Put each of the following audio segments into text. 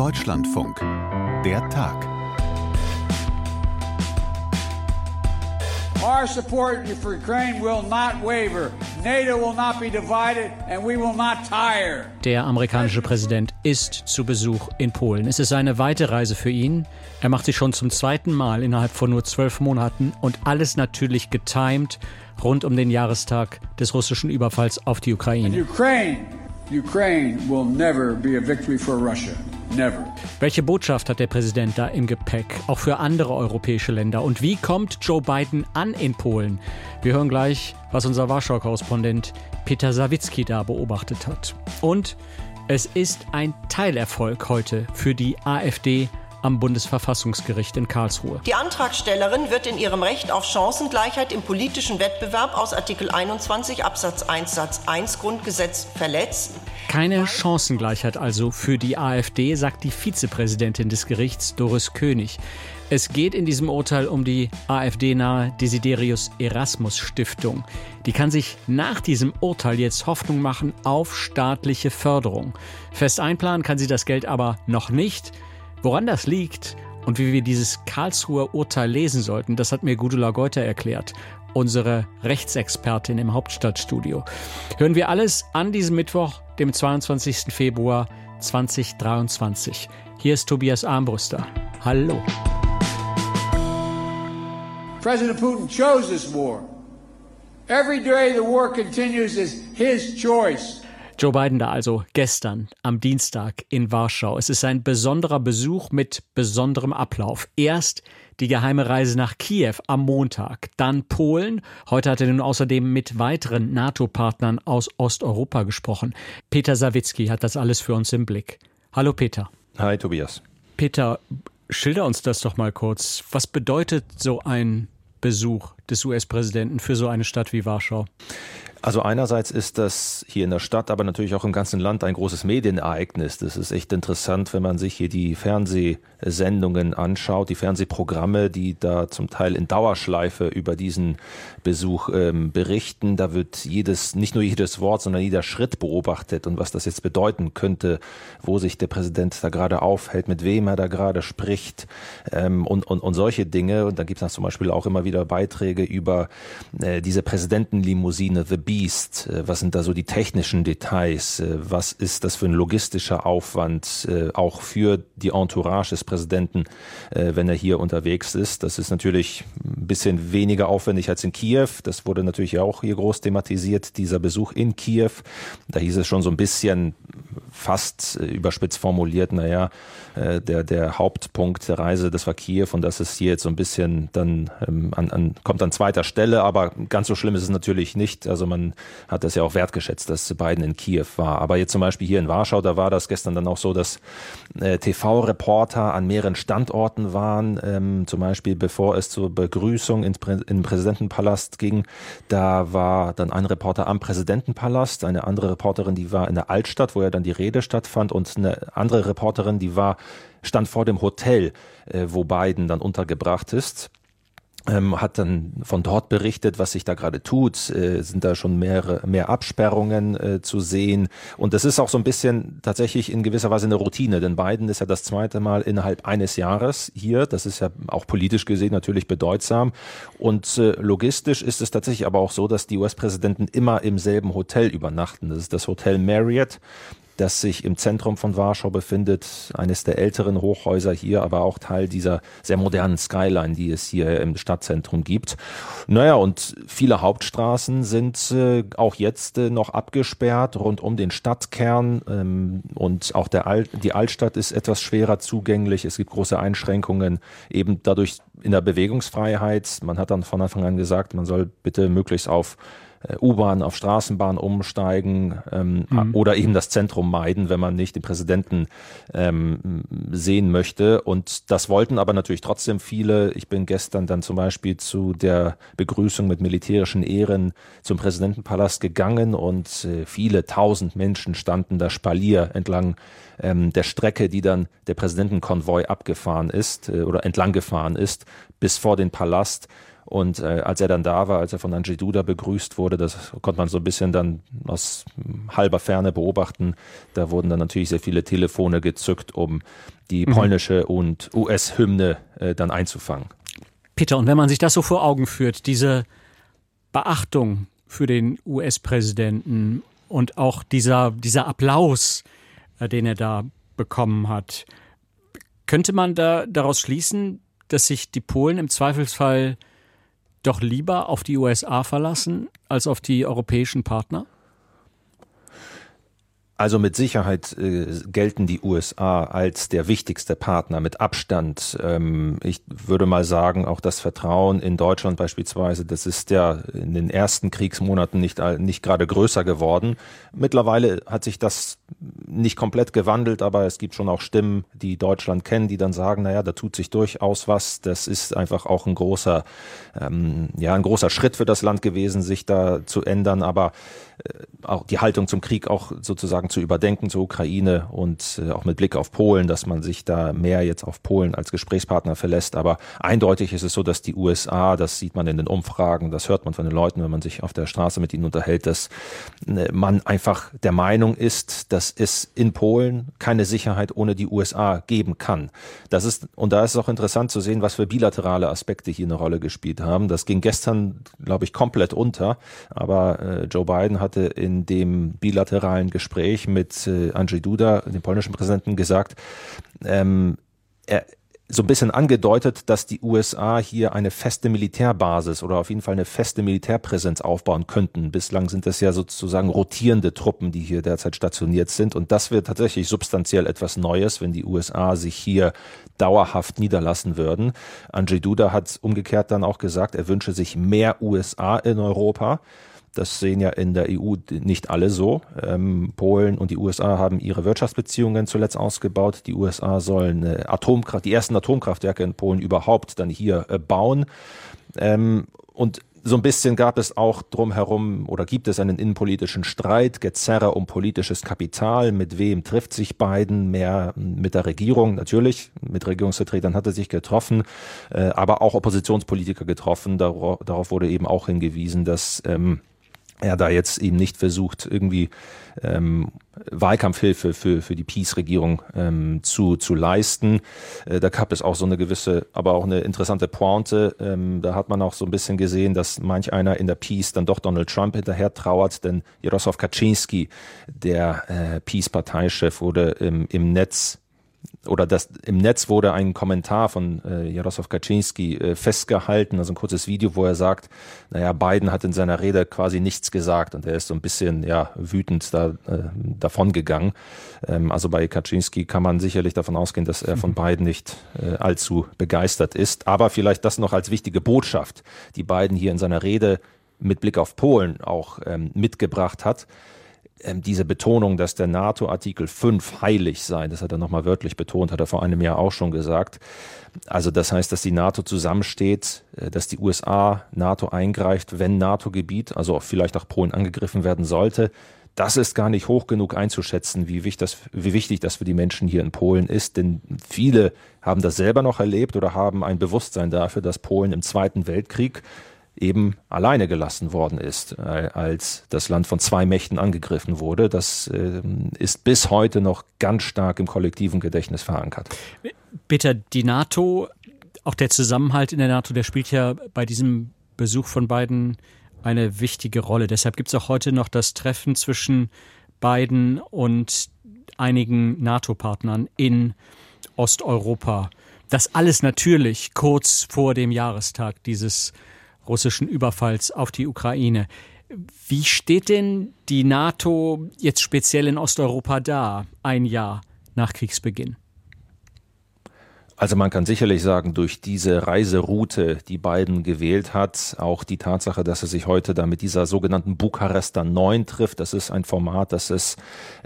Deutschlandfunk. Der Tag. Our support for Ukraine will not waver. NATO will not be divided and we will not tire. Der amerikanische Präsident ist zu Besuch in Polen. Es ist eine weite Reise für ihn. Er macht sie schon zum zweiten Mal innerhalb von nur zwölf Monaten und alles natürlich getimed rund um den Jahrestag des russischen Überfalls auf die Ukraine. Ukraine, Ukraine will never be a victory for Russia. Never. Welche Botschaft hat der Präsident da im Gepäck, auch für andere europäische Länder? Und wie kommt Joe Biden an in Polen? Wir hören gleich, was unser Warschau-Korrespondent Peter Sawicki da beobachtet hat. Und es ist ein Teilerfolg heute für die AfD am Bundesverfassungsgericht in Karlsruhe. Die Antragstellerin wird in ihrem Recht auf Chancengleichheit im politischen Wettbewerb aus Artikel 21 Absatz 1 Satz 1 Grundgesetz verletzt. Keine Chancengleichheit also für die AfD, sagt die Vizepräsidentin des Gerichts Doris König. Es geht in diesem Urteil um die AfD-nahe Desiderius Erasmus Stiftung. Die kann sich nach diesem Urteil jetzt Hoffnung machen auf staatliche Förderung. Fest einplanen kann sie das Geld aber noch nicht. Woran das liegt und wie wir dieses Karlsruher Urteil lesen sollten, das hat mir Gudula Geuter erklärt, unsere Rechtsexpertin im Hauptstadtstudio. Hören wir alles an diesem Mittwoch, dem 22. Februar 2023. Hier ist Tobias Armbruster. Hallo. President Putin chose this war. Every day the war continues is his choice. Joe Biden da also gestern am Dienstag in Warschau. Es ist ein besonderer Besuch mit besonderem Ablauf. Erst die geheime Reise nach Kiew am Montag, dann Polen. Heute hat er nun außerdem mit weiteren NATO-Partnern aus Osteuropa gesprochen. Peter Sawicki hat das alles für uns im Blick. Hallo Peter. Hi Tobias. Peter, schilder uns das doch mal kurz. Was bedeutet so ein Besuch des US-Präsidenten für so eine Stadt wie Warschau? Also einerseits ist das hier in der Stadt, aber natürlich auch im ganzen Land ein großes Medienereignis. Das ist echt interessant, wenn man sich hier die Fernsehsendungen anschaut, die Fernsehprogramme, die da zum Teil in Dauerschleife über diesen Besuch ähm, berichten. Da wird jedes, nicht nur jedes Wort, sondern jeder Schritt beobachtet und was das jetzt bedeuten könnte, wo sich der Präsident da gerade aufhält, mit wem er da gerade spricht ähm, und, und, und solche Dinge. Und da gibt es zum Beispiel auch immer wieder Beiträge über äh, diese Präsidentenlimousine, The Beast? Äh, was sind da so die technischen Details? Äh, was ist das für ein logistischer Aufwand äh, auch für die Entourage des Präsidenten, wenn er hier unterwegs ist? Das ist natürlich ein bisschen weniger aufwendig als in Kiew. Das wurde natürlich auch hier groß thematisiert, dieser Besuch in Kiew. Da hieß es schon so ein bisschen fast überspitzt formuliert, naja, der, der Hauptpunkt der Reise, das war Kiew und das ist hier jetzt so ein bisschen dann ähm, an, an, kommt an zweiter Stelle, aber ganz so schlimm ist es natürlich nicht. Also man hat das ja auch wertgeschätzt, dass Biden in Kiew war. Aber jetzt zum Beispiel hier in Warschau, da war das gestern dann auch so, dass äh, TV-Reporter an mehreren Standorten waren. Ähm, zum Beispiel bevor es zur Begrüßung in, in Präsidentenpalast ging, da war dann ein Reporter am Präsidentenpalast, eine andere Reporterin, die war in der Altstadt, wo ja dann die Rede stattfand und eine andere Reporterin, die war stand vor dem Hotel, äh, wo Biden dann untergebracht ist ähm, hat dann von dort berichtet, was sich da gerade tut. Äh, sind da schon mehrere, mehr Absperrungen äh, zu sehen. Und das ist auch so ein bisschen tatsächlich in gewisser Weise eine Routine, denn Biden ist ja das zweite Mal innerhalb eines Jahres hier. Das ist ja auch politisch gesehen natürlich bedeutsam. Und äh, logistisch ist es tatsächlich aber auch so, dass die US-Präsidenten immer im selben Hotel übernachten. Das ist das Hotel Marriott das sich im Zentrum von Warschau befindet, eines der älteren Hochhäuser hier, aber auch Teil dieser sehr modernen Skyline, die es hier im Stadtzentrum gibt. Naja, und viele Hauptstraßen sind äh, auch jetzt äh, noch abgesperrt rund um den Stadtkern ähm, und auch der Alt, die Altstadt ist etwas schwerer zugänglich. Es gibt große Einschränkungen eben dadurch in der Bewegungsfreiheit. Man hat dann von Anfang an gesagt, man soll bitte möglichst auf U-Bahn auf Straßenbahn umsteigen ähm, mhm. oder eben das Zentrum meiden, wenn man nicht den Präsidenten ähm, sehen möchte. Und das wollten aber natürlich trotzdem viele. Ich bin gestern dann zum Beispiel zu der Begrüßung mit militärischen Ehren zum Präsidentenpalast gegangen und äh, viele tausend Menschen standen da Spalier entlang ähm, der Strecke, die dann der Präsidentenkonvoi abgefahren ist äh, oder entlang gefahren ist, bis vor den Palast. Und äh, als er dann da war, als er von Andrzej Duda begrüßt wurde, das konnte man so ein bisschen dann aus halber Ferne beobachten. Da wurden dann natürlich sehr viele Telefone gezückt, um die mhm. polnische und US-Hymne äh, dann einzufangen. Peter, und wenn man sich das so vor Augen führt, diese Beachtung für den US-Präsidenten und auch dieser, dieser Applaus, äh, den er da bekommen hat, könnte man da daraus schließen, dass sich die Polen im Zweifelsfall doch lieber auf die USA verlassen als auf die europäischen Partner? Also mit Sicherheit äh, gelten die USA als der wichtigste Partner mit Abstand. Ähm, ich würde mal sagen, auch das Vertrauen in Deutschland beispielsweise, das ist ja in den ersten Kriegsmonaten nicht, nicht gerade größer geworden. Mittlerweile hat sich das nicht komplett gewandelt, aber es gibt schon auch Stimmen, die Deutschland kennen, die dann sagen, naja, da tut sich durchaus was. Das ist einfach auch ein großer, ähm, ja, ein großer Schritt für das Land gewesen, sich da zu ändern. Aber äh, auch die Haltung zum Krieg auch sozusagen zu überdenken zur Ukraine und äh, auch mit Blick auf Polen, dass man sich da mehr jetzt auf Polen als Gesprächspartner verlässt. Aber eindeutig ist es so, dass die USA, das sieht man in den Umfragen, das hört man von den Leuten, wenn man sich auf der Straße mit ihnen unterhält, dass äh, man einfach der Meinung ist, dass es in Polen keine Sicherheit ohne die USA geben kann. Das ist, und da ist es auch interessant zu sehen, was für bilaterale Aspekte hier eine Rolle gespielt haben. Das ging gestern, glaube ich, komplett unter. Aber äh, Joe Biden hatte in dem bilateralen Gespräch mit äh, Andrzej Duda, dem polnischen Präsidenten, gesagt, ähm, er, so ein bisschen angedeutet, dass die USA hier eine feste Militärbasis oder auf jeden Fall eine feste Militärpräsenz aufbauen könnten. Bislang sind das ja sozusagen rotierende Truppen, die hier derzeit stationiert sind. Und das wird tatsächlich substanziell etwas Neues, wenn die USA sich hier dauerhaft niederlassen würden. Andrzej Duda hat umgekehrt dann auch gesagt, er wünsche sich mehr USA in Europa. Das sehen ja in der EU nicht alle so. Ähm, Polen und die USA haben ihre Wirtschaftsbeziehungen zuletzt ausgebaut. Die USA sollen äh, Atomkraft, die ersten Atomkraftwerke in Polen überhaupt dann hier äh, bauen. Ähm, und so ein bisschen gab es auch drumherum oder gibt es einen innenpolitischen Streit, Gezerre um politisches Kapital. Mit wem trifft sich Biden? Mehr mit der Regierung, natürlich. Mit Regierungsvertretern hat er sich getroffen, äh, aber auch Oppositionspolitiker getroffen. Darauf, darauf wurde eben auch hingewiesen, dass ähm, er da jetzt eben nicht versucht, irgendwie ähm, Wahlkampfhilfe für, für die Peace-Regierung ähm, zu, zu leisten. Äh, da gab es auch so eine gewisse, aber auch eine interessante Pointe. Ähm, da hat man auch so ein bisschen gesehen, dass manch einer in der Peace dann doch Donald Trump hinterher trauert, denn Jaroslaw Kaczynski, der äh, Peace-Parteichef, wurde im, im Netz oder das im Netz wurde ein Kommentar von äh, Jaroslaw Kaczynski äh, festgehalten, also ein kurzes Video, wo er sagt, naja, Biden hat in seiner Rede quasi nichts gesagt und er ist so ein bisschen ja wütend da äh, davon gegangen. Ähm, also bei Kaczynski kann man sicherlich davon ausgehen, dass er von Biden nicht äh, allzu begeistert ist, aber vielleicht das noch als wichtige Botschaft, die Biden hier in seiner Rede mit Blick auf Polen auch ähm, mitgebracht hat ähm, diese Betonung, dass der NATO-Artikel 5 heilig sei, das hat er nochmal wörtlich betont, hat er vor einem Jahr auch schon gesagt. Also das heißt, dass die NATO zusammensteht, äh, dass die USA NATO eingreift, wenn NATO-Gebiet, also vielleicht auch Polen angegriffen werden sollte. Das ist gar nicht hoch genug einzuschätzen, wie wichtig, das, wie wichtig das für die Menschen hier in Polen ist, denn viele haben das selber noch erlebt oder haben ein Bewusstsein dafür, dass Polen im Zweiten Weltkrieg eben alleine gelassen worden ist, äh, als das Land von zwei Mächten angegriffen wurde. Das äh, ist bis heute noch ganz stark im kollektiven Gedächtnis verankert. Peter, die NATO, auch der Zusammenhalt in der NATO, der spielt ja bei diesem Besuch von beiden eine wichtige Rolle. Deshalb gibt es auch heute noch das Treffen zwischen Biden und einigen NATO-Partnern in Osteuropa. Das alles natürlich kurz vor dem Jahrestag dieses russischen Überfalls auf die Ukraine. Wie steht denn die NATO jetzt speziell in Osteuropa da, ein Jahr nach Kriegsbeginn? Also man kann sicherlich sagen, durch diese Reiseroute, die Biden gewählt hat, auch die Tatsache, dass er sich heute da mit dieser sogenannten Bukarester 9 trifft, das ist ein Format, das es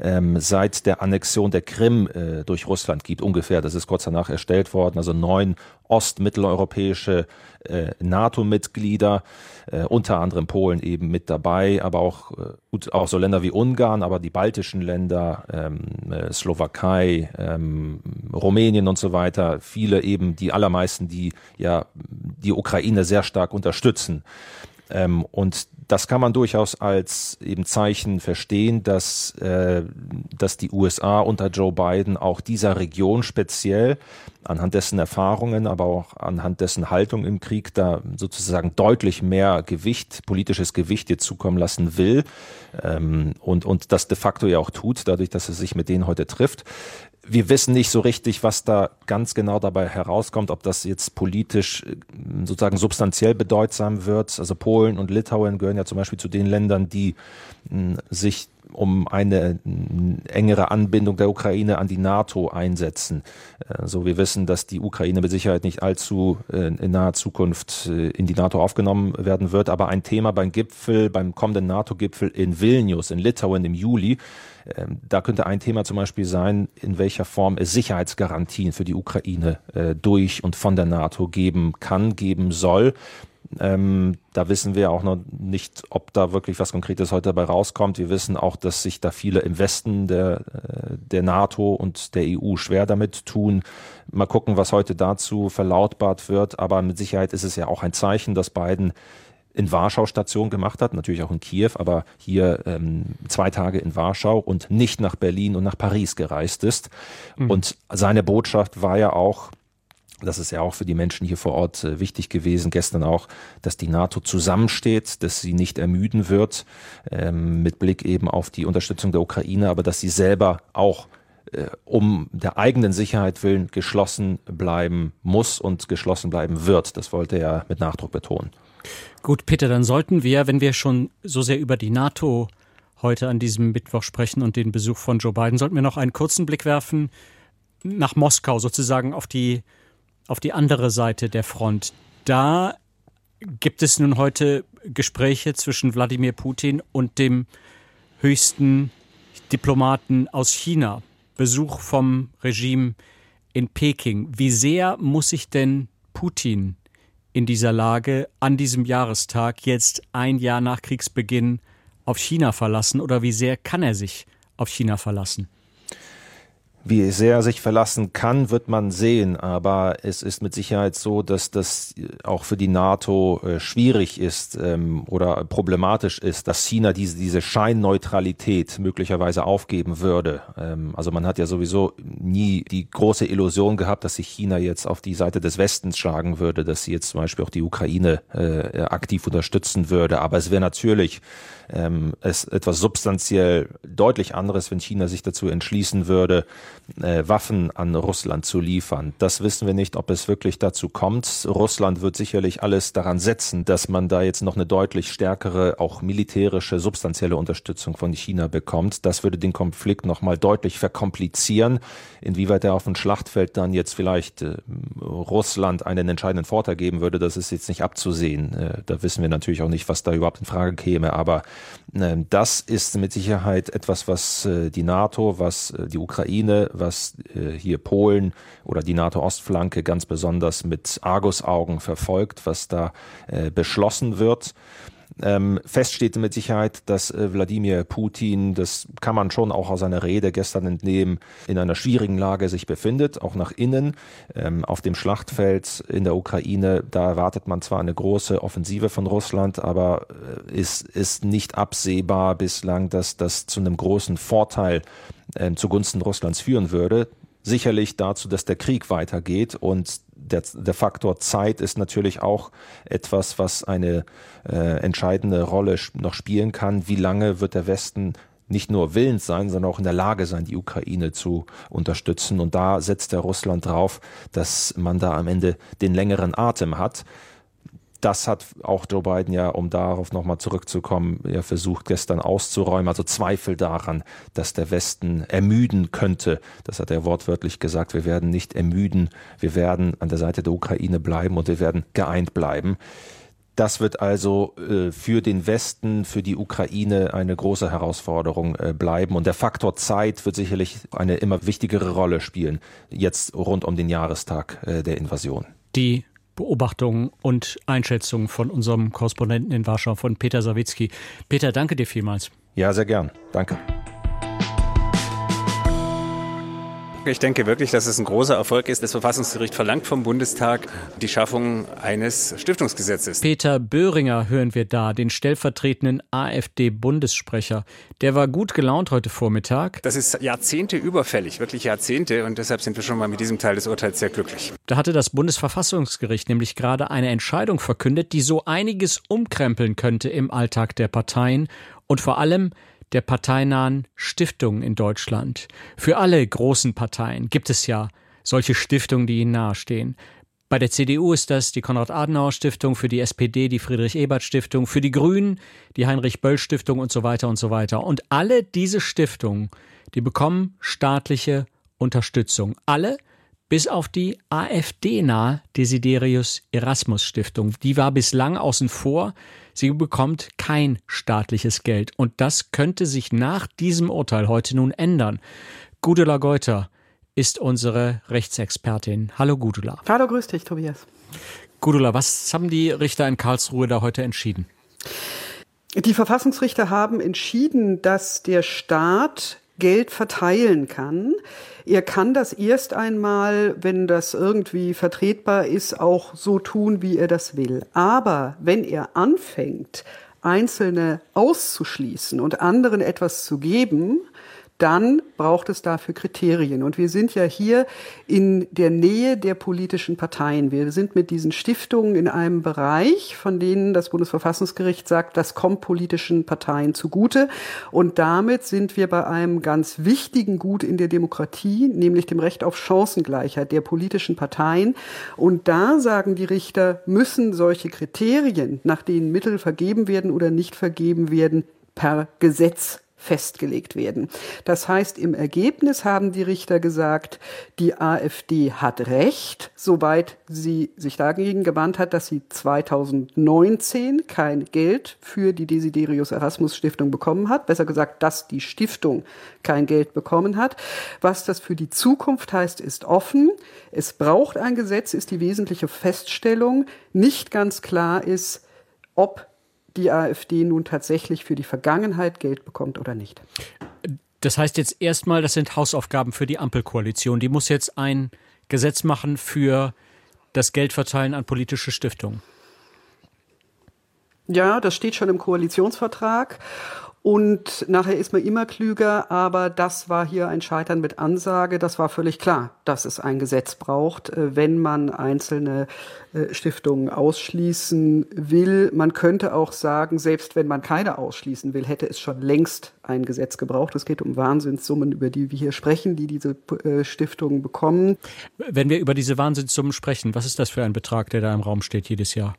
ähm, seit der Annexion der Krim äh, durch Russland gibt, ungefähr. Das ist kurz danach erstellt worden. Also neun ostmitteleuropäische äh, NATO-Mitglieder, äh, unter anderem Polen eben mit dabei, aber auch, äh, gut, auch so Länder wie Ungarn, aber die baltischen Länder, ähm, äh, Slowakei, ähm, Rumänien und so weiter, viele eben, die allermeisten, die ja die Ukraine sehr stark unterstützen. Ähm, und das kann man durchaus als eben Zeichen verstehen, dass, äh, dass die USA unter Joe Biden auch dieser Region speziell anhand dessen Erfahrungen, aber auch anhand dessen Haltung im Krieg da sozusagen deutlich mehr Gewicht, politisches Gewicht jetzt zukommen lassen will ähm, und, und das de facto ja auch tut, dadurch, dass er sich mit denen heute trifft wir wissen nicht so richtig, was da ganz genau dabei herauskommt, ob das jetzt politisch äh, sozusagen substanziell bedeutsam wird. Also Polen und Litauen gehören ja zum Beispiel zu den Ländern, die sich um eine engere Anbindung der Ukraine an die NATO einsetzen. Also wir wissen, dass die Ukraine mit Sicherheit nicht allzu äh, in naher Zukunft in die NATO aufgenommen werden wird. Aber ein Thema beim Gipfel, beim kommenden NATO-Gipfel in Vilnius in Litauen im Juli, ähm, da könnte ein Thema zum Beispiel sein, in welcher Form es Sicherheitsgarantien für die Ukraine äh, durch und von der NATO geben kann, geben soll. Ähm, da wissen wir auch noch nicht, ob da wirklich was Konkretes heute dabei rauskommt. Wir wissen auch, dass sich da viele im Westen der, äh, der NATO und der EU schwer damit tun. Mal gucken, was heute dazu verlautbart wird. Aber mit Sicherheit ist es ja auch ein Zeichen, dass Biden in Warschau Station gemacht hat, natürlich auch in Kiew, aber hier ähm, zwei Tage in Warschau und nicht nach Berlin und nach Paris gereist ist. Mhm. Und seine Botschaft war ja auch, das ist ja auch für die Menschen hier vor Ort äh, wichtig gewesen, gestern auch, dass die NATO zusammensteht, dass sie nicht ermüden wird, ähm, mit Blick eben auf die Unterstützung der Ukraine, aber dass sie selber auch äh, um der eigenen Sicherheit willen geschlossen bleiben muss und geschlossen bleiben wird. Das wollte er mit Nachdruck betonen. Gut, Peter, dann sollten wir, wenn wir schon so sehr über die NATO heute an diesem Mittwoch sprechen und den Besuch von Joe Biden, sollten wir noch einen kurzen Blick werfen nach Moskau, sozusagen auf die, auf die andere Seite der Front. Da gibt es nun heute Gespräche zwischen Wladimir Putin und dem höchsten Diplomaten aus China. Besuch vom Regime in Peking. Wie sehr muss sich denn Putin in dieser Lage an diesem Jahrestag jetzt ein Jahr nach Kriegsbeginn auf China verlassen oder wie sehr kann er sich auf China verlassen? Wie sehr er sich verlassen kann, wird man sehen. Aber es ist mit Sicherheit so, dass das auch für die NATO äh, schwierig ist ähm, oder problematisch ist, dass China diese, diese Scheinneutralität möglicherweise aufgeben würde. Ähm, also man hat ja sowieso nie die große Illusion gehabt, dass sich China jetzt auf die Seite des Westens schlagen würde, dass sie jetzt zum Beispiel auch die Ukraine äh, aktiv unterstützen würde. Aber es wäre natürlich ähm, es etwas substanziell deutlich anderes, wenn China sich dazu entschließen würde, äh, Waffen an Russland zu liefern. Das wissen wir nicht, ob es wirklich dazu kommt. Russland wird sicherlich alles daran setzen, dass man da jetzt noch eine deutlich stärkere, auch militärische, substanzielle Unterstützung von China bekommt. Das würde den Konflikt nochmal deutlich verkomplizieren. Inwieweit er auf dem Schlachtfeld dann jetzt vielleicht äh, Russland einen entscheidenden Vorteil geben würde, das ist jetzt nicht abzusehen. Äh, da wissen wir natürlich auch nicht, was da überhaupt in Frage käme. Aber das ist mit Sicherheit etwas, was die NATO, was die Ukraine, was äh, hier Polen oder die NATO-Ostflanke ganz besonders mit Argusaugen verfolgt, was da beschlossen wird. Ähm, fest steht mit Sicherheit, dass äh, Wladimir Putin, das kann man schon auch aus seiner Rede gestern entnehmen, in einer schwierigen Lage sich befindet, auch nach innen. Ähm, auf dem Schlachtfeld in der Ukraine, da erwartet man zwar eine große Offensive von Russland, aber äh, es ist nicht absehbar bislang, dass das zu einem großen Vorteil äh, zugunsten Russlands führen würde sicherlich dazu, dass der Krieg weitergeht und der, der Faktor Zeit ist natürlich auch etwas, was eine äh, entscheidende Rolle noch spielen kann. Wie lange wird der Westen nicht nur willens sein, sondern auch in der Lage sein, die Ukraine zu unterstützen. Und da setzt der Russland drauf, dass man da am Ende den längeren Atem hat das hat auch Joe Biden ja, um darauf nochmal zurückzukommen, ja versucht gestern auszuräumen. Also Zweifel daran, dass der Westen ermüden könnte. Das hat er wortwörtlich gesagt. Wir werden nicht ermüden. Wir werden an der Seite der Ukraine bleiben und wir werden geeint bleiben. Das wird also äh, für den Westen, für die Ukraine eine große Herausforderung äh, bleiben. Und der Faktor Zeit wird sicherlich eine immer wichtigere Rolle spielen, jetzt rund um den Jahrestag äh, der Invasion. Die Beobachtungen und Einschätzungen von unserem Korrespondenten in Warschau, von Peter Sawicki. Peter, danke dir vielmals. Ja, sehr gern. Danke. Ich denke wirklich, dass es ein großer Erfolg ist. Das Verfassungsgericht verlangt vom Bundestag die Schaffung eines Stiftungsgesetzes. Peter Böhringer hören wir da, den stellvertretenden AfD-Bundessprecher. Der war gut gelaunt heute Vormittag. Das ist Jahrzehnte überfällig, wirklich Jahrzehnte. Und deshalb sind wir schon mal mit diesem Teil des Urteils sehr glücklich. Da hatte das Bundesverfassungsgericht nämlich gerade eine Entscheidung verkündet, die so einiges umkrempeln könnte im Alltag der Parteien und vor allem der parteinahen Stiftungen in Deutschland. Für alle großen Parteien gibt es ja solche Stiftungen, die ihnen nahestehen. Bei der CDU ist das die Konrad-Adenauer-Stiftung, für die SPD die Friedrich-Ebert-Stiftung, für die Grünen die Heinrich-Böll-Stiftung und so weiter und so weiter. Und alle diese Stiftungen, die bekommen staatliche Unterstützung. Alle bis auf die AfD-nahe Desiderius Erasmus Stiftung. Die war bislang außen vor. Sie bekommt kein staatliches Geld. Und das könnte sich nach diesem Urteil heute nun ändern. Gudula Geuter ist unsere Rechtsexpertin. Hallo Gudula. Hallo, grüß dich, Tobias. Gudula, was haben die Richter in Karlsruhe da heute entschieden? Die Verfassungsrichter haben entschieden, dass der Staat Geld verteilen kann. Er kann das erst einmal, wenn das irgendwie vertretbar ist, auch so tun, wie er das will. Aber wenn er anfängt, Einzelne auszuschließen und anderen etwas zu geben, dann braucht es dafür Kriterien. Und wir sind ja hier in der Nähe der politischen Parteien. Wir sind mit diesen Stiftungen in einem Bereich, von denen das Bundesverfassungsgericht sagt, das kommt politischen Parteien zugute. Und damit sind wir bei einem ganz wichtigen Gut in der Demokratie, nämlich dem Recht auf Chancengleichheit der politischen Parteien. Und da sagen die Richter, müssen solche Kriterien, nach denen Mittel vergeben werden oder nicht vergeben werden, per Gesetz festgelegt werden. Das heißt, im Ergebnis haben die Richter gesagt, die AfD hat Recht, soweit sie sich dagegen gewandt hat, dass sie 2019 kein Geld für die Desiderius Erasmus Stiftung bekommen hat. Besser gesagt, dass die Stiftung kein Geld bekommen hat. Was das für die Zukunft heißt, ist offen. Es braucht ein Gesetz, ist die wesentliche Feststellung. Nicht ganz klar ist, ob die AfD nun tatsächlich für die Vergangenheit Geld bekommt oder nicht. Das heißt jetzt erstmal, das sind Hausaufgaben für die Ampelkoalition. Die muss jetzt ein Gesetz machen für das Geldverteilen an politische Stiftungen. Ja, das steht schon im Koalitionsvertrag. Und nachher ist man immer klüger, aber das war hier ein Scheitern mit Ansage. Das war völlig klar, dass es ein Gesetz braucht, äh, wenn man einzelne äh, Stiftungen ausschließen will. Man könnte auch sagen, selbst wenn man keine ausschließen will, hätte es schon längst ein Gesetz gebraucht. Es geht um Wahnsinnssummen, über die wir hier sprechen, die diese äh, Stiftungen bekommen. Wenn wir über diese Wahnsinnssummen sprechen, was ist das für ein Betrag, der da im Raum steht jedes Jahr?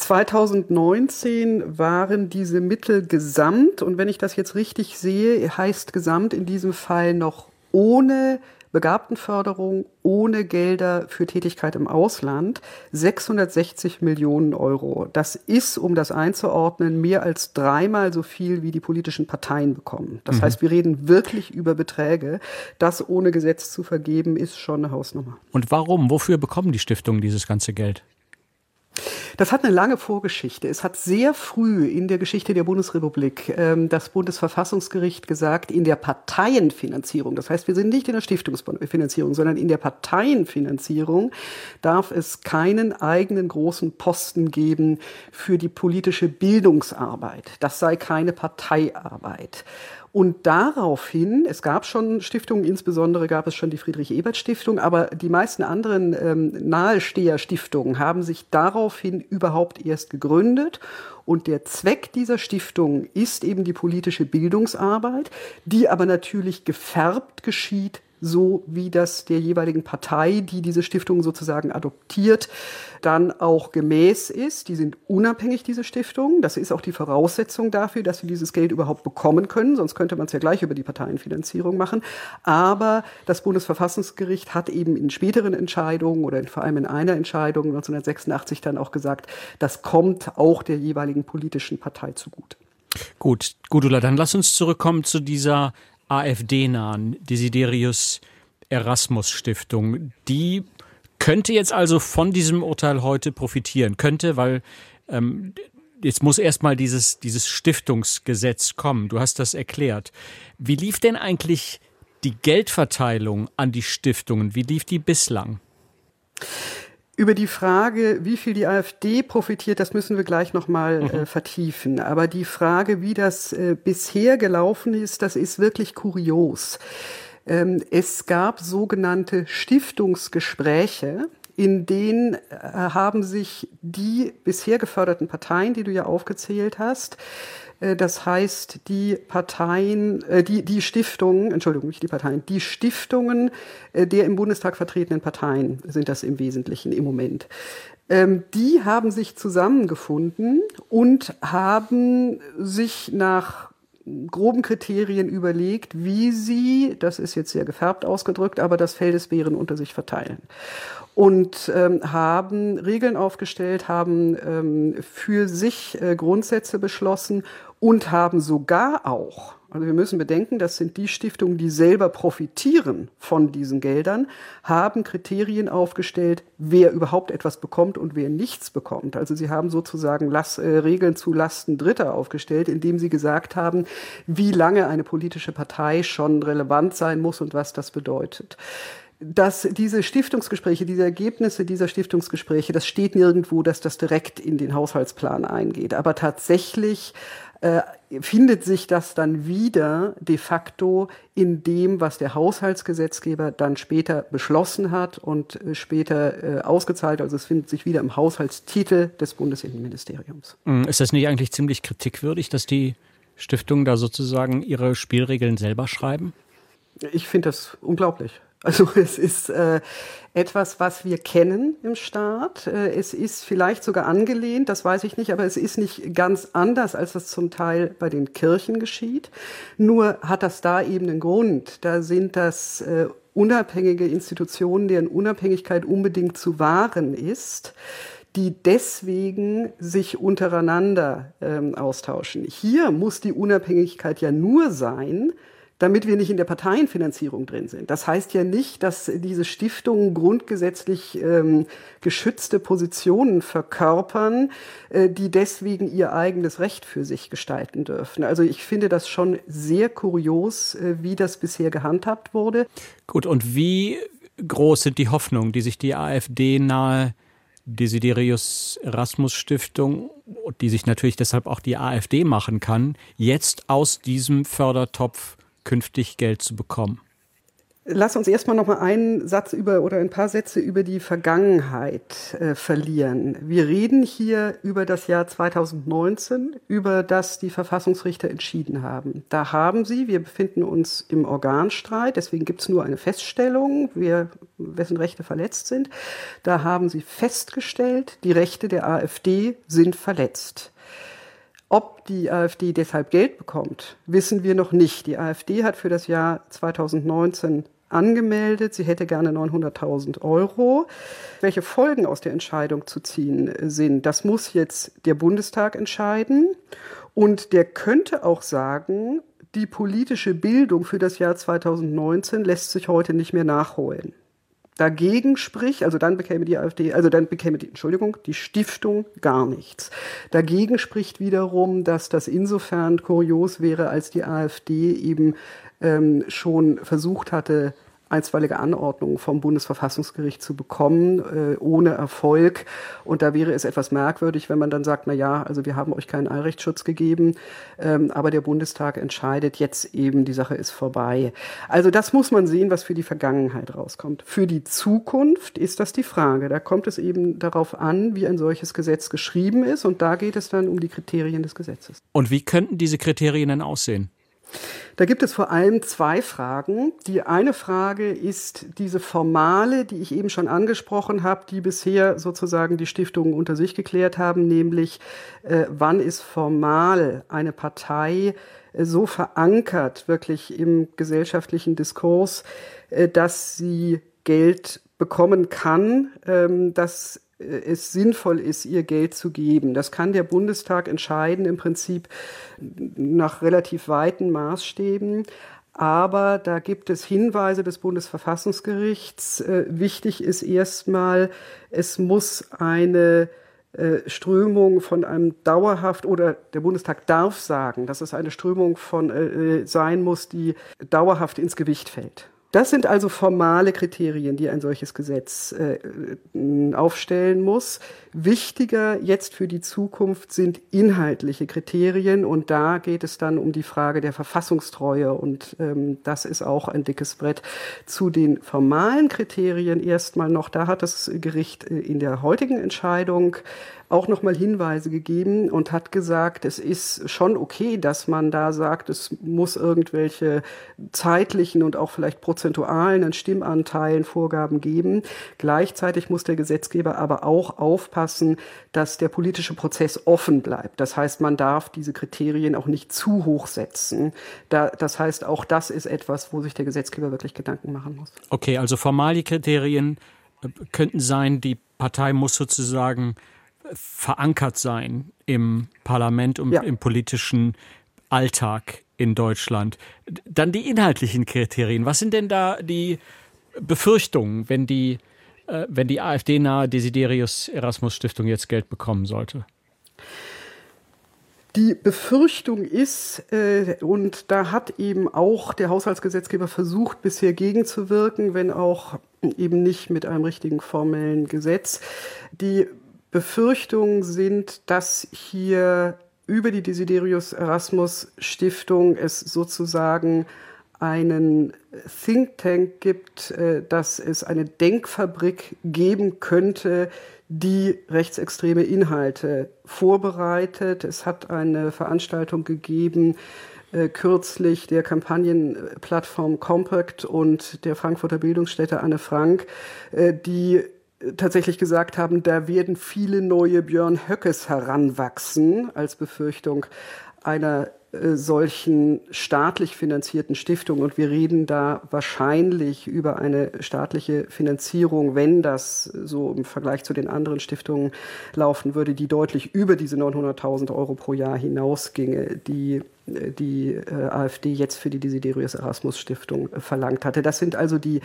2019 waren diese Mittel gesamt, und wenn ich das jetzt richtig sehe, heißt gesamt in diesem Fall noch ohne Begabtenförderung, ohne Gelder für Tätigkeit im Ausland 660 Millionen Euro. Das ist, um das einzuordnen, mehr als dreimal so viel, wie die politischen Parteien bekommen. Das mhm. heißt, wir reden wirklich über Beträge. Das ohne Gesetz zu vergeben, ist schon eine Hausnummer. Und warum? Wofür bekommen die Stiftungen dieses ganze Geld? Das hat eine lange Vorgeschichte. Es hat sehr früh in der Geschichte der Bundesrepublik ähm, das Bundesverfassungsgericht gesagt, in der Parteienfinanzierung, das heißt, wir sind nicht in der Stiftungsfinanzierung, sondern in der Parteienfinanzierung darf es keinen eigenen großen Posten geben für die politische Bildungsarbeit. Das sei keine Parteiarbeit. Und daraufhin, es gab schon Stiftungen, insbesondere gab es schon die Friedrich-Ebert-Stiftung, aber die meisten anderen ähm, Nahesteher-Stiftungen haben sich daraufhin überhaupt erst gegründet. Und der Zweck dieser Stiftung ist eben die politische Bildungsarbeit, die aber natürlich gefärbt geschieht so wie das der jeweiligen Partei, die diese Stiftung sozusagen adoptiert, dann auch gemäß ist. Die sind unabhängig, diese Stiftungen. Das ist auch die Voraussetzung dafür, dass sie dieses Geld überhaupt bekommen können. Sonst könnte man es ja gleich über die Parteienfinanzierung machen. Aber das Bundesverfassungsgericht hat eben in späteren Entscheidungen oder vor allem in einer Entscheidung 1986 dann auch gesagt, das kommt auch der jeweiligen politischen Partei zugute. Gut, Gudula, dann lass uns zurückkommen zu dieser AfD-nahen Desiderius Erasmus Stiftung. Die könnte jetzt also von diesem Urteil heute profitieren. Könnte, weil ähm, jetzt muss erstmal dieses, dieses Stiftungsgesetz kommen. Du hast das erklärt. Wie lief denn eigentlich die Geldverteilung an die Stiftungen? Wie lief die bislang? Über die Frage, wie viel die AfD profitiert, das müssen wir gleich nochmal mhm. äh, vertiefen. Aber die Frage, wie das äh, bisher gelaufen ist, das ist wirklich kurios. Ähm, es gab sogenannte Stiftungsgespräche, in denen äh, haben sich die bisher geförderten Parteien, die du ja aufgezählt hast, äh, das heißt, die Parteien, äh, die, die Stiftungen, Entschuldigung, nicht die Parteien, die Stiftungen der im Bundestag vertretenen Parteien sind das im Wesentlichen im Moment. Ähm, die haben sich zusammengefunden und haben sich nach groben Kriterien überlegt, wie sie, das ist jetzt sehr gefärbt ausgedrückt, aber das Fell des Bären unter sich verteilen. Und ähm, haben Regeln aufgestellt, haben ähm, für sich äh, Grundsätze beschlossen und haben sogar auch also wir müssen bedenken, das sind die Stiftungen, die selber profitieren von diesen Geldern, haben Kriterien aufgestellt, wer überhaupt etwas bekommt und wer nichts bekommt. Also sie haben sozusagen Las äh, Regeln zu Lasten Dritter aufgestellt, indem sie gesagt haben, wie lange eine politische Partei schon relevant sein muss und was das bedeutet dass diese Stiftungsgespräche, diese Ergebnisse dieser Stiftungsgespräche, das steht nirgendwo, dass das direkt in den Haushaltsplan eingeht. Aber tatsächlich äh, findet sich das dann wieder de facto in dem, was der Haushaltsgesetzgeber dann später beschlossen hat und äh, später äh, ausgezahlt. Also es findet sich wieder im Haushaltstitel des Bundesinnenministeriums. Hm, ist das nicht eigentlich ziemlich kritikwürdig, dass die Stiftungen da sozusagen ihre Spielregeln selber schreiben? Ich finde das unglaublich. Also es ist äh, etwas, was wir kennen im Staat. Äh, es ist vielleicht sogar angelehnt, das weiß ich nicht, aber es ist nicht ganz anders, als das zum Teil bei den Kirchen geschieht. Nur hat das da eben einen Grund. Da sind das äh, unabhängige Institutionen, deren Unabhängigkeit unbedingt zu wahren ist die deswegen sich untereinander ähm, austauschen. Hier muss die Unabhängigkeit ja nur sein, damit wir nicht in der Parteienfinanzierung drin sind. Das heißt ja nicht, dass diese Stiftungen grundgesetzlich ähm, geschützte Positionen verkörpern, äh, die deswegen ihr eigenes Recht für sich gestalten dürfen. Also ich finde das schon sehr kurios, äh, wie das bisher gehandhabt wurde. Gut, und wie groß sind die Hoffnungen, die sich die AfD nahe Desiderius Erasmus Stiftung, die sich natürlich deshalb auch die AfD machen kann, jetzt aus diesem Fördertopf künftig Geld zu bekommen? Lass uns erstmal noch mal einen Satz über oder ein paar Sätze über die Vergangenheit äh, verlieren. Wir reden hier über das Jahr 2019, über das die Verfassungsrichter entschieden haben. Da haben sie, wir befinden uns im Organstreit, deswegen gibt es nur eine Feststellung, wer, wessen Rechte verletzt sind. Da haben sie festgestellt, die Rechte der AfD sind verletzt. Ob die AfD deshalb Geld bekommt, wissen wir noch nicht. Die AfD hat für das Jahr 2019 angemeldet. Sie hätte gerne 900.000 Euro. Welche Folgen aus der Entscheidung zu ziehen sind, das muss jetzt der Bundestag entscheiden. Und der könnte auch sagen, die politische Bildung für das Jahr 2019 lässt sich heute nicht mehr nachholen dagegen spricht, also dann bekäme die AfD, also dann bekäme die, Entschuldigung, die Stiftung gar nichts. Dagegen spricht wiederum, dass das insofern kurios wäre, als die AfD eben ähm, schon versucht hatte, einstweilige Anordnungen vom Bundesverfassungsgericht zu bekommen, äh, ohne Erfolg. Und da wäre es etwas merkwürdig, wenn man dann sagt, na ja, also wir haben euch keinen Eilrechtsschutz gegeben, ähm, aber der Bundestag entscheidet jetzt eben, die Sache ist vorbei. Also das muss man sehen, was für die Vergangenheit rauskommt. Für die Zukunft ist das die Frage. Da kommt es eben darauf an, wie ein solches Gesetz geschrieben ist. Und da geht es dann um die Kriterien des Gesetzes. Und wie könnten diese Kriterien denn aussehen? Da gibt es vor allem zwei Fragen. Die eine Frage ist diese formale, die ich eben schon angesprochen habe, die bisher sozusagen die Stiftungen unter sich geklärt haben, nämlich äh, wann ist formal eine Partei äh, so verankert wirklich im gesellschaftlichen Diskurs, äh, dass sie Geld bekommen kann, ähm, dass es sinnvoll ist, ihr Geld zu geben. Das kann der Bundestag entscheiden, im Prinzip nach relativ weiten Maßstäben. aber da gibt es Hinweise des Bundesverfassungsgerichts. Äh, wichtig ist erstmal, es muss eine äh, Strömung von einem dauerhaft oder der Bundestag darf sagen, dass es eine Strömung von äh, sein muss, die dauerhaft ins Gewicht fällt. Das sind also formale Kriterien, die ein solches Gesetz äh, aufstellen muss. Wichtiger jetzt für die Zukunft sind inhaltliche Kriterien und da geht es dann um die Frage der Verfassungstreue und ähm, das ist auch ein dickes Brett. Zu den formalen Kriterien erstmal noch, da hat das Gericht äh, in der heutigen Entscheidung auch nochmal Hinweise gegeben und hat gesagt, es ist schon okay, dass man da sagt, es muss irgendwelche zeitlichen und auch vielleicht prozentualen Stimmanteilen Vorgaben geben. Gleichzeitig muss der Gesetzgeber aber auch aufpassen, dass der politische Prozess offen bleibt. Das heißt, man darf diese Kriterien auch nicht zu hoch setzen. Da, das heißt, auch das ist etwas, wo sich der Gesetzgeber wirklich Gedanken machen muss. Okay, also formale Kriterien äh, könnten sein, die Partei muss sozusagen verankert sein im Parlament und ja. im politischen Alltag in Deutschland. Dann die inhaltlichen Kriterien. Was sind denn da die Befürchtungen, wenn die, äh, wenn die AfD-nahe Desiderius Erasmus Stiftung jetzt Geld bekommen sollte? Die Befürchtung ist, äh, und da hat eben auch der Haushaltsgesetzgeber versucht, bisher gegenzuwirken, wenn auch eben nicht mit einem richtigen formellen Gesetz, die Befürchtungen sind, dass hier über die Desiderius Erasmus Stiftung es sozusagen einen Think Tank gibt, äh, dass es eine Denkfabrik geben könnte, die rechtsextreme Inhalte vorbereitet. Es hat eine Veranstaltung gegeben, äh, kürzlich der Kampagnenplattform Compact und der Frankfurter Bildungsstätte Anne Frank, äh, die tatsächlich gesagt haben, da werden viele neue Björn Höckes heranwachsen als Befürchtung einer äh, solchen staatlich finanzierten Stiftung. Und wir reden da wahrscheinlich über eine staatliche Finanzierung, wenn das so im Vergleich zu den anderen Stiftungen laufen würde, die deutlich über diese 900.000 Euro pro Jahr hinausginge, die äh, die äh, AfD jetzt für die Desiderius Erasmus Stiftung verlangt hatte. Das sind also die,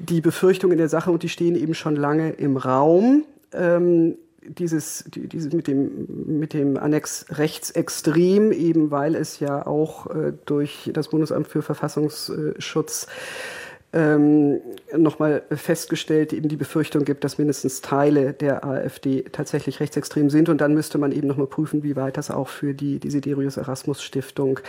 die Befürchtungen der Sache und die stehen eben schon lange im Raum. Ähm, dieses, dieses mit dem, mit dem Annex rechtsextrem, eben weil es ja auch äh, durch das Bundesamt für Verfassungsschutz ähm, nochmal festgestellt, eben die Befürchtung gibt, dass mindestens Teile der AfD tatsächlich rechtsextrem sind. Und dann müsste man eben nochmal prüfen, wie weit das auch für die Desiderius Erasmus Stiftung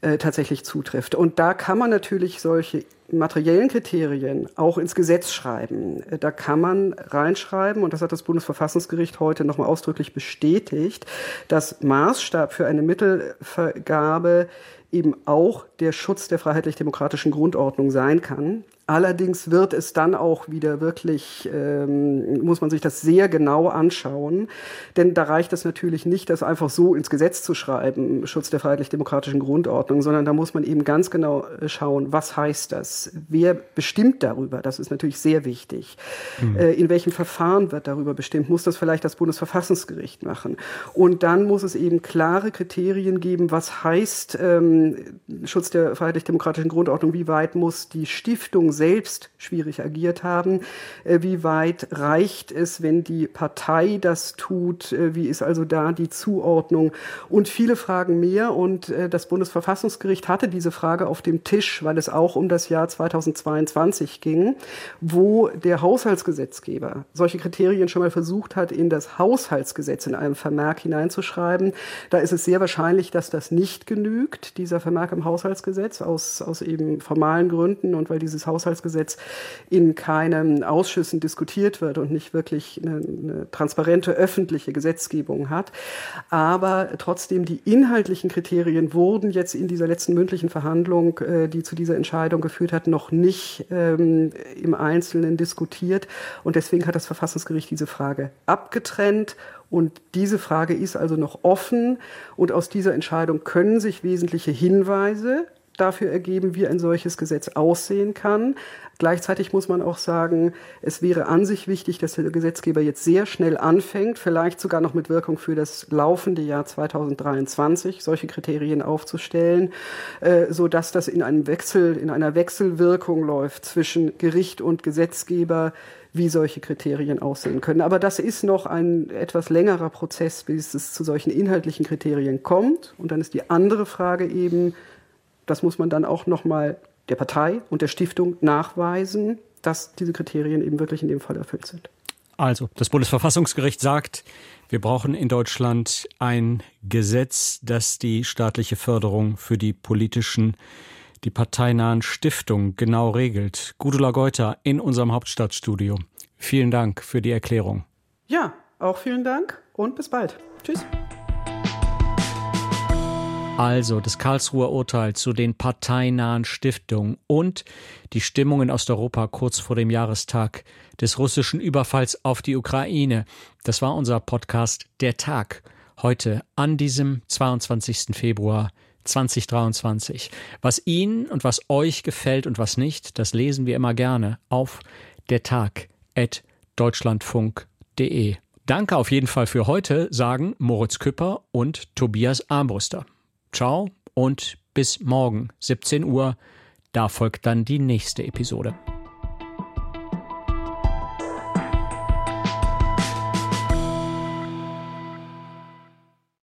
äh, tatsächlich zutrifft. Und da kann man natürlich solche materiellen Kriterien auch ins Gesetz schreiben. Äh, da kann man reinschreiben, und das hat das Bundesverfassungsgericht heute nochmal ausdrücklich bestätigt, dass Maßstab für eine Mittelvergabe eben auch der Schutz der freiheitlich-demokratischen Grundordnung sein kann. Allerdings wird es dann auch wieder wirklich, ähm, muss man sich das sehr genau anschauen, denn da reicht es natürlich nicht, das einfach so ins Gesetz zu schreiben, Schutz der freiheitlich-demokratischen Grundordnung, sondern da muss man eben ganz genau äh, schauen, was heißt das? Wer bestimmt darüber? Das ist natürlich sehr wichtig. Mhm. Äh, in welchem Verfahren wird darüber bestimmt? Muss das vielleicht das Bundesverfassungsgericht machen? Und dann muss es eben klare Kriterien geben, was heißt ähm, Schutz der freiheitlich-demokratischen Grundordnung? Wie weit muss die Stiftung selbst schwierig agiert haben. Äh, wie weit reicht es, wenn die Partei das tut? Äh, wie ist also da die Zuordnung? Und viele Fragen mehr. Und äh, das Bundesverfassungsgericht hatte diese Frage auf dem Tisch, weil es auch um das Jahr 2022 ging, wo der Haushaltsgesetzgeber solche Kriterien schon mal versucht hat, in das Haushaltsgesetz in einem Vermerk hineinzuschreiben. Da ist es sehr wahrscheinlich, dass das nicht genügt, dieser Vermerk im Haushaltsgesetz, aus, aus eben formalen Gründen und weil dieses Haushaltsgesetz Haushaltsgesetz in keinen Ausschüssen diskutiert wird und nicht wirklich eine, eine transparente öffentliche Gesetzgebung hat. Aber trotzdem die inhaltlichen Kriterien wurden jetzt in dieser letzten mündlichen Verhandlung, äh, die zu dieser Entscheidung geführt hat, noch nicht ähm, im Einzelnen diskutiert. Und deswegen hat das Verfassungsgericht diese Frage abgetrennt und diese Frage ist also noch offen. Und aus dieser Entscheidung können sich wesentliche Hinweise dafür ergeben, wie ein solches Gesetz aussehen kann. Gleichzeitig muss man auch sagen, es wäre an sich wichtig, dass der Gesetzgeber jetzt sehr schnell anfängt, vielleicht sogar noch mit Wirkung für das laufende Jahr 2023, solche Kriterien aufzustellen, äh, so dass das in einem Wechsel, in einer Wechselwirkung läuft zwischen Gericht und Gesetzgeber, wie solche Kriterien aussehen können. Aber das ist noch ein etwas längerer Prozess, bis es zu solchen inhaltlichen Kriterien kommt. Und dann ist die andere Frage eben, das muss man dann auch nochmal der Partei und der Stiftung nachweisen, dass diese Kriterien eben wirklich in dem Fall erfüllt sind. Also, das Bundesverfassungsgericht sagt, wir brauchen in Deutschland ein Gesetz, das die staatliche Förderung für die politischen, die parteinahen Stiftungen genau regelt. Gudula Geuter in unserem Hauptstadtstudio. Vielen Dank für die Erklärung. Ja, auch vielen Dank und bis bald. Tschüss. Also das Karlsruher Urteil zu den parteinahen Stiftungen und die Stimmung in Osteuropa kurz vor dem Jahrestag des russischen Überfalls auf die Ukraine. Das war unser Podcast Der Tag. Heute an diesem 22. Februar 2023. Was Ihnen und was euch gefällt und was nicht, das lesen wir immer gerne auf dertag.deutschlandfunk.de. Danke auf jeden Fall für heute, sagen Moritz Küpper und Tobias Armbruster. Ciao und bis morgen 17 Uhr. Da folgt dann die nächste Episode.